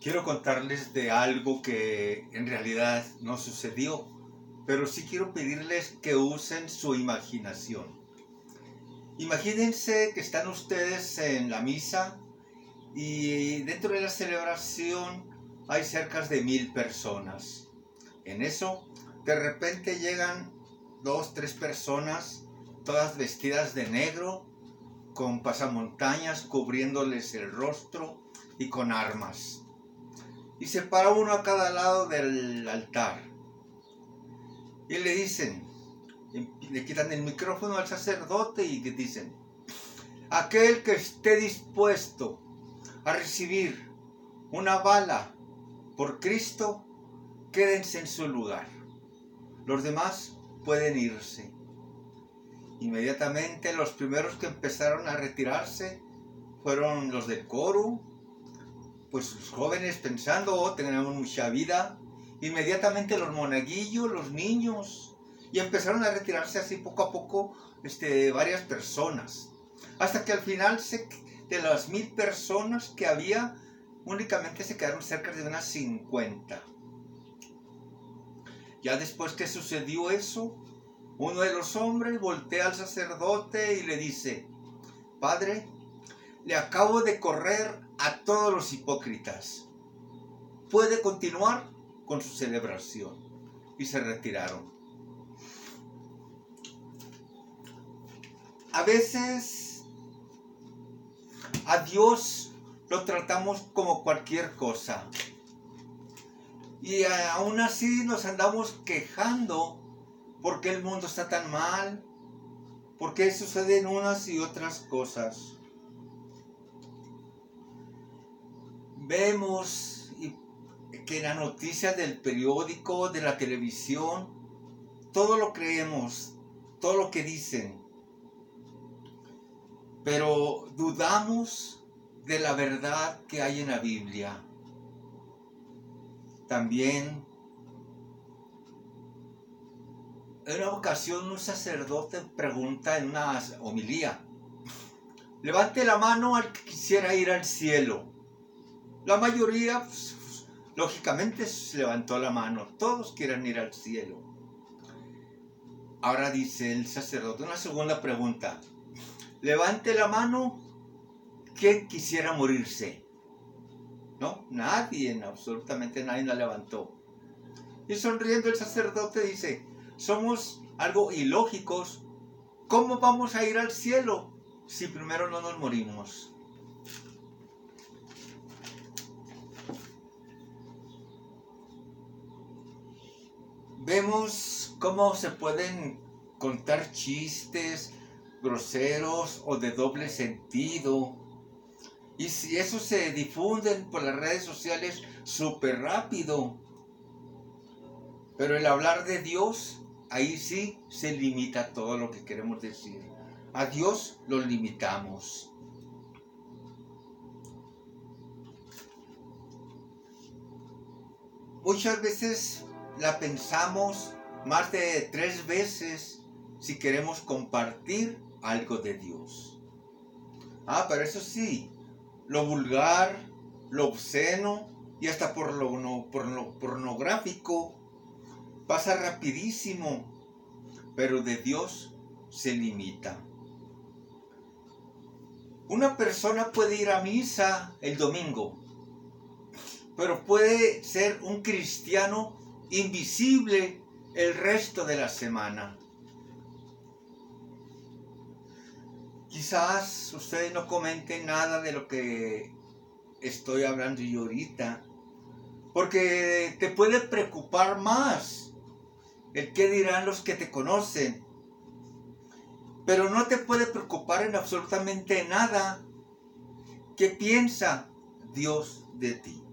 quiero contarles de algo que en realidad no sucedió, pero sí quiero pedirles que usen su imaginación. Imagínense que están ustedes en la misa y dentro de la celebración hay cerca de mil personas. En eso, de repente llegan dos, tres personas, todas vestidas de negro, con pasamontañas cubriéndoles el rostro y con armas y se para uno a cada lado del altar. Y le dicen, le quitan el micrófono al sacerdote y le dicen, aquel que esté dispuesto a recibir una bala por Cristo, quédense en su lugar. Los demás pueden irse. Inmediatamente los primeros que empezaron a retirarse fueron los del coro, pues los jóvenes pensando, oh, tenemos mucha vida, inmediatamente los monaguillos, los niños, y empezaron a retirarse así poco a poco este, varias personas, hasta que al final se, de las mil personas que había, únicamente se quedaron cerca de unas 50. Ya después que sucedió eso, uno de los hombres voltea al sacerdote y le dice, Padre, le acabo de correr a todos los hipócritas. Puede continuar con su celebración. Y se retiraron. A veces a Dios lo tratamos como cualquier cosa. Y aún así nos andamos quejando porque el mundo está tan mal, porque suceden unas y otras cosas. Vemos que en la noticia del periódico, de la televisión, todo lo creemos, todo lo que dicen. Pero dudamos de la verdad que hay en la Biblia. También, en una ocasión un sacerdote pregunta en una homilía, levante la mano al que quisiera ir al cielo. La mayoría, pues, lógicamente, se levantó la mano. Todos quieren ir al cielo. Ahora dice el sacerdote, una segunda pregunta. Levante la mano, ¿quién quisiera morirse? No, nadie, absolutamente nadie la levantó. Y sonriendo el sacerdote dice, somos algo ilógicos. ¿Cómo vamos a ir al cielo si primero no nos morimos? Vemos cómo se pueden contar chistes groseros o de doble sentido. Y si eso se difunden por las redes sociales súper rápido. Pero el hablar de Dios, ahí sí se limita todo lo que queremos decir. A Dios lo limitamos. Muchas veces la pensamos más de tres veces si queremos compartir algo de Dios. Ah, pero eso sí, lo vulgar, lo obsceno y hasta por lo, por lo pornográfico pasa rapidísimo, pero de Dios se limita. Una persona puede ir a misa el domingo, pero puede ser un cristiano invisible el resto de la semana. Quizás ustedes no comenten nada de lo que estoy hablando yo ahorita, porque te puede preocupar más el qué dirán los que te conocen, pero no te puede preocupar en absolutamente nada qué piensa Dios de ti.